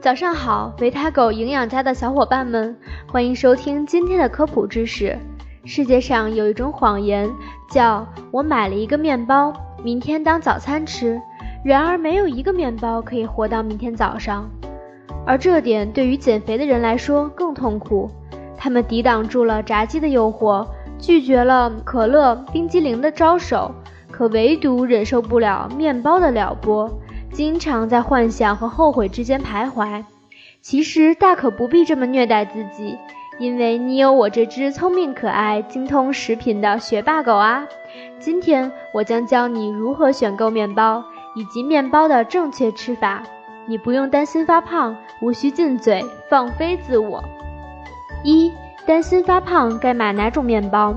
早上好，维他狗营养家的小伙伴们，欢迎收听今天的科普知识。世界上有一种谎言，叫我买了一个面包，明天当早餐吃。然而，没有一个面包可以活到明天早上。而这点对于减肥的人来说更痛苦。他们抵挡住了炸鸡的诱惑，拒绝了可乐、冰激凌的招手，可唯独忍受不了面包的撩拨。经常在幻想和后悔之间徘徊，其实大可不必这么虐待自己，因为你有我这只聪明可爱、精通食品的学霸狗啊！今天我将教你如何选购面包以及面包的正确吃法，你不用担心发胖，无需进嘴放飞自我。一担心发胖该买哪种面包？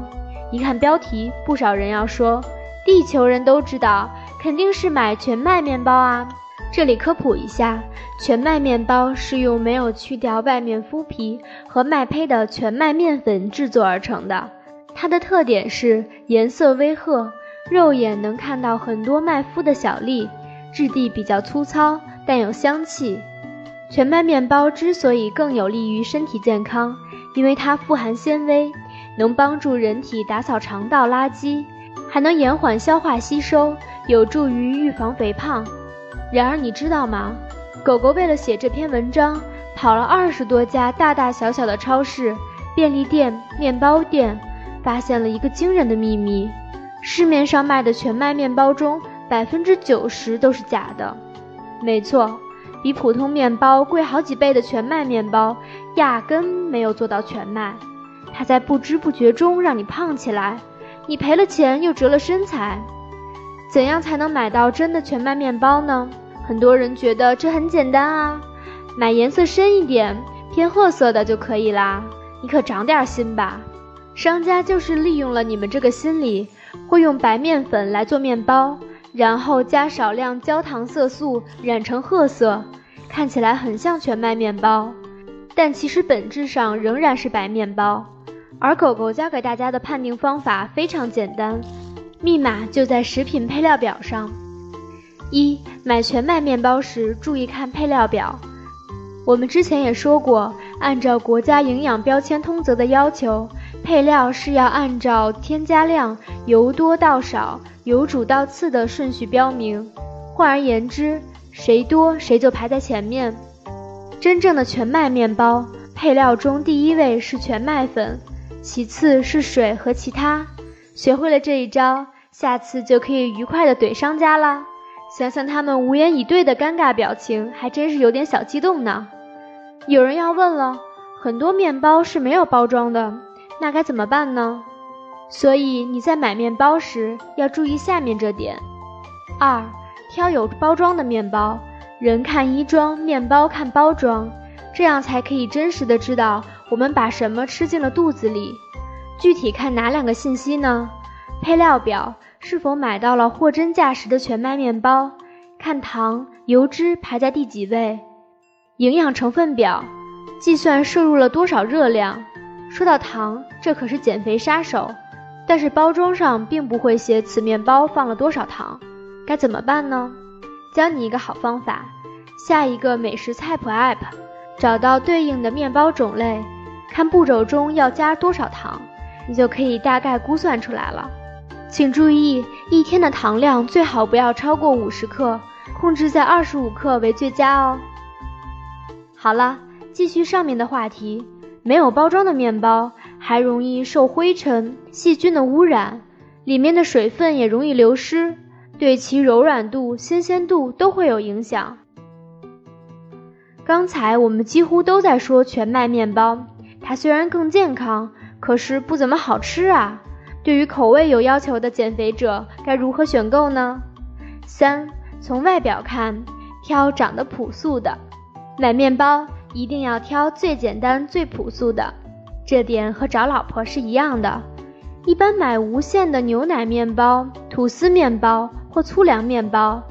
一看标题，不少人要说，地球人都知道。肯定是买全麦面包啊！这里科普一下，全麦面包是用没有去掉外面麸皮和麦胚的全麦面粉制作而成的。它的特点是颜色微褐，肉眼能看到很多麦麸的小粒，质地比较粗糙，但有香气。全麦面包之所以更有利于身体健康，因为它富含纤维，能帮助人体打扫肠道垃圾。还能延缓消化吸收，有助于预防肥胖。然而，你知道吗？狗狗为了写这篇文章，跑了二十多家大大小小的超市、便利店、面包店，发现了一个惊人的秘密：市面上卖的全麦面包中，百分之九十都是假的。没错，比普通面包贵好几倍的全麦面包，压根没有做到全麦，它在不知不觉中让你胖起来。你赔了钱又折了身材，怎样才能买到真的全麦面包呢？很多人觉得这很简单啊，买颜色深一点、偏褐色的就可以啦。你可长点心吧！商家就是利用了你们这个心理，会用白面粉来做面包，然后加少量焦糖色素染成褐色，看起来很像全麦面包，但其实本质上仍然是白面包。而狗狗教给大家的判定方法非常简单，密码就在食品配料表上。一买全麦面包时注意看配料表。我们之前也说过，按照国家营养标签通则的要求，配料是要按照添加量由多到少、由主到次的顺序标明。换而言之，谁多谁就排在前面。真正的全麦面包配料中第一位是全麦粉。其次是水和其他，学会了这一招，下次就可以愉快的怼商家啦。想想他们无言以对的尴尬表情，还真是有点小激动呢。有人要问了，很多面包是没有包装的，那该怎么办呢？所以你在买面包时要注意下面这点：二，挑有包装的面包，人看衣装，面包看包装。这样才可以真实的知道我们把什么吃进了肚子里。具体看哪两个信息呢？配料表是否买到了货真价实的全麦面包？看糖、油脂排在第几位？营养成分表计算摄入了多少热量？说到糖，这可是减肥杀手。但是包装上并不会写此面包放了多少糖，该怎么办呢？教你一个好方法，下一个美食菜谱 app。找到对应的面包种类，看步骤中要加多少糖，你就可以大概估算出来了。请注意，一天的糖量最好不要超过五十克，控制在二十五克为最佳哦。好了，继续上面的话题，没有包装的面包还容易受灰尘、细菌的污染，里面的水分也容易流失，对其柔软度、新鲜度都会有影响。刚才我们几乎都在说全麦面包，它虽然更健康，可是不怎么好吃啊。对于口味有要求的减肥者，该如何选购呢？三，从外表看，挑长得朴素的。买面包一定要挑最简单、最朴素的，这点和找老婆是一样的。一般买无馅的牛奶面包、吐司面包或粗粮面包。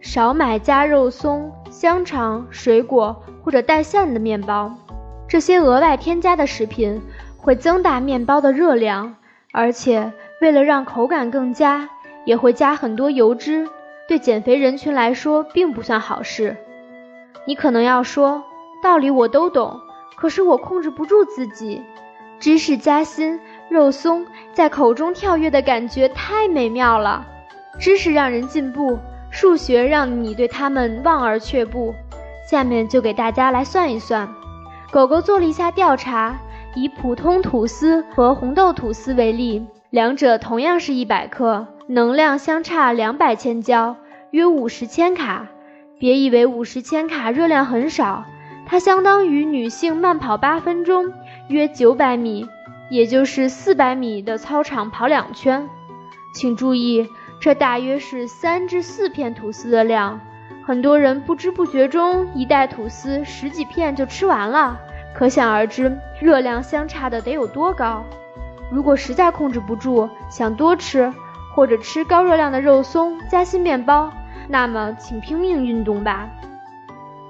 少买加肉松、香肠、水果或者带馅的面包，这些额外添加的食品会增大面包的热量，而且为了让口感更佳，也会加很多油脂，对减肥人群来说并不算好事。你可能要说，道理我都懂，可是我控制不住自己。知识夹心，肉松在口中跳跃的感觉太美妙了。知识让人进步，数学让你对他们望而却步。下面就给大家来算一算。狗狗做了一下调查，以普通吐司和红豆吐司为例，两者同样是一百克，能量相差两百千焦，约五十千卡。别以为五十千卡热量很少，它相当于女性慢跑八分钟，约九百米，也就是四百米的操场跑两圈。请注意，这大约是三至四片吐司的量。很多人不知不觉中，一袋吐司十几片就吃完了，可想而知热量相差的得有多高。如果实在控制不住，想多吃，或者吃高热量的肉松、夹心面包。那么，请拼命运动吧。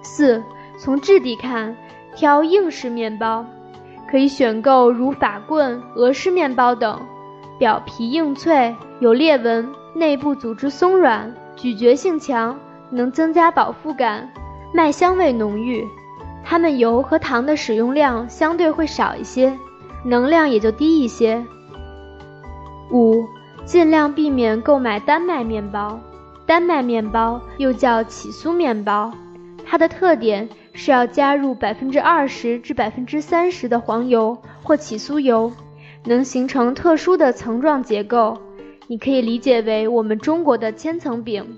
四，从质地看，挑硬式面包，可以选购如法棍、俄式面包等，表皮硬脆，有裂纹，内部组织松软，咀嚼性强，能增加饱腹感，麦香味浓郁。它们油和糖的使用量相对会少一些，能量也就低一些。五，尽量避免购买丹麦面包。丹麦面包又叫起酥面包，它的特点是要加入百分之二十至百分之三十的黄油或起酥油，能形成特殊的层状结构。你可以理解为我们中国的千层饼，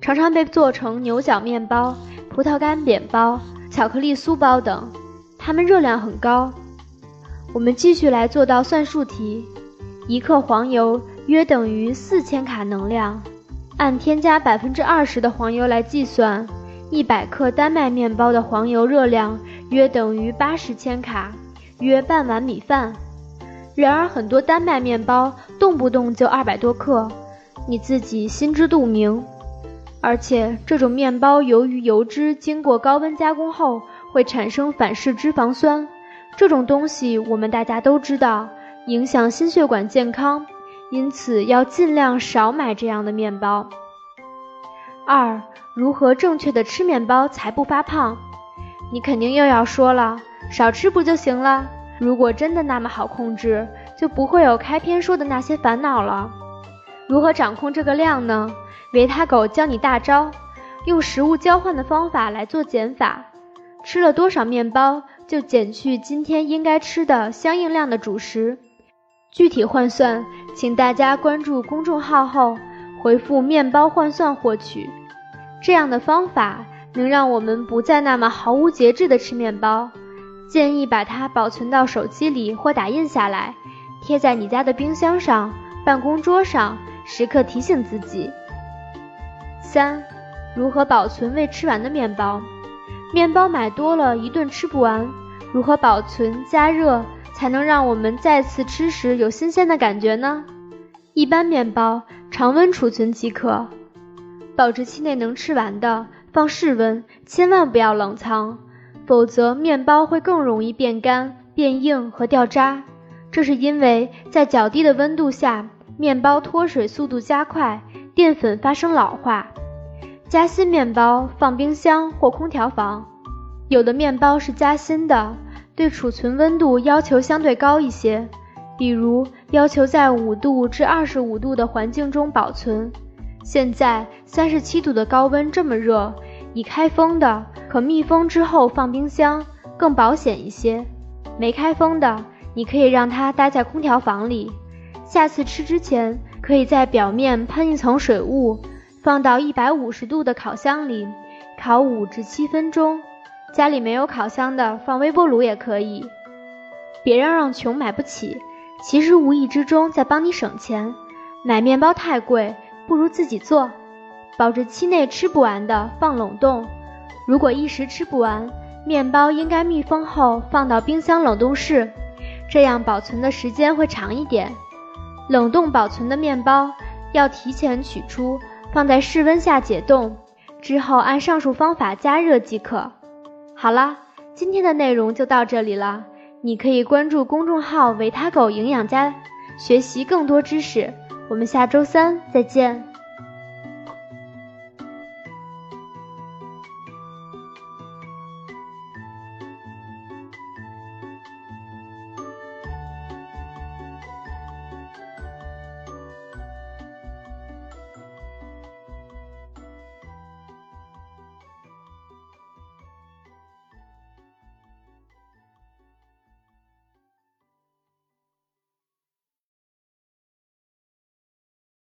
常常被做成牛角面包、葡萄干扁包、巧克力酥包等，它们热量很高。我们继续来做道算术题：一克黄油约等于四千卡能量。按添加百分之二十的黄油来计算，一百克丹麦面包的黄油热量约等于八十千卡，约半碗米饭。然而，很多丹麦面包动不动就二百多克，你自己心知肚明。而且，这种面包由于油脂经过高温加工后会产生反式脂肪酸，这种东西我们大家都知道，影响心血管健康。因此，要尽量少买这样的面包。二、如何正确的吃面包才不发胖？你肯定又要说了，少吃不就行了？如果真的那么好控制，就不会有开篇说的那些烦恼了。如何掌控这个量呢？维他狗教你大招，用食物交换的方法来做减法。吃了多少面包，就减去今天应该吃的相应量的主食。具体换算，请大家关注公众号后回复“面包换算”获取。这样的方法能让我们不再那么毫无节制地吃面包。建议把它保存到手机里或打印下来，贴在你家的冰箱上、办公桌上，时刻提醒自己。三、如何保存未吃完的面包？面包买多了一顿吃不完，如何保存加热？才能让我们再次吃时有新鲜的感觉呢。一般面包常温储存即可，保质期内能吃完的放室温，千万不要冷藏，否则面包会更容易变干、变硬和掉渣。这是因为在较低的温度下，面包脱水速度加快，淀粉发生老化。夹心面包放冰箱或空调房，有的面包是夹心的。对储存温度要求相对高一些，比如要求在五度至二十五度的环境中保存。现在三十七度的高温这么热，已开封的可密封之后放冰箱，更保险一些。没开封的，你可以让它待在空调房里。下次吃之前，可以在表面喷一层水雾，放到一百五十度的烤箱里，烤五至七分钟。家里没有烤箱的，放微波炉也可以。别嚷嚷穷买不起，其实无意之中在帮你省钱。买面包太贵，不如自己做。保质期内吃不完的放冷冻。如果一时吃不完，面包应该密封后放到冰箱冷冻室，这样保存的时间会长一点。冷冻保存的面包要提前取出，放在室温下解冻，之后按上述方法加热即可。好了，今天的内容就到这里了。你可以关注公众号“维他狗营养家”，学习更多知识。我们下周三再见。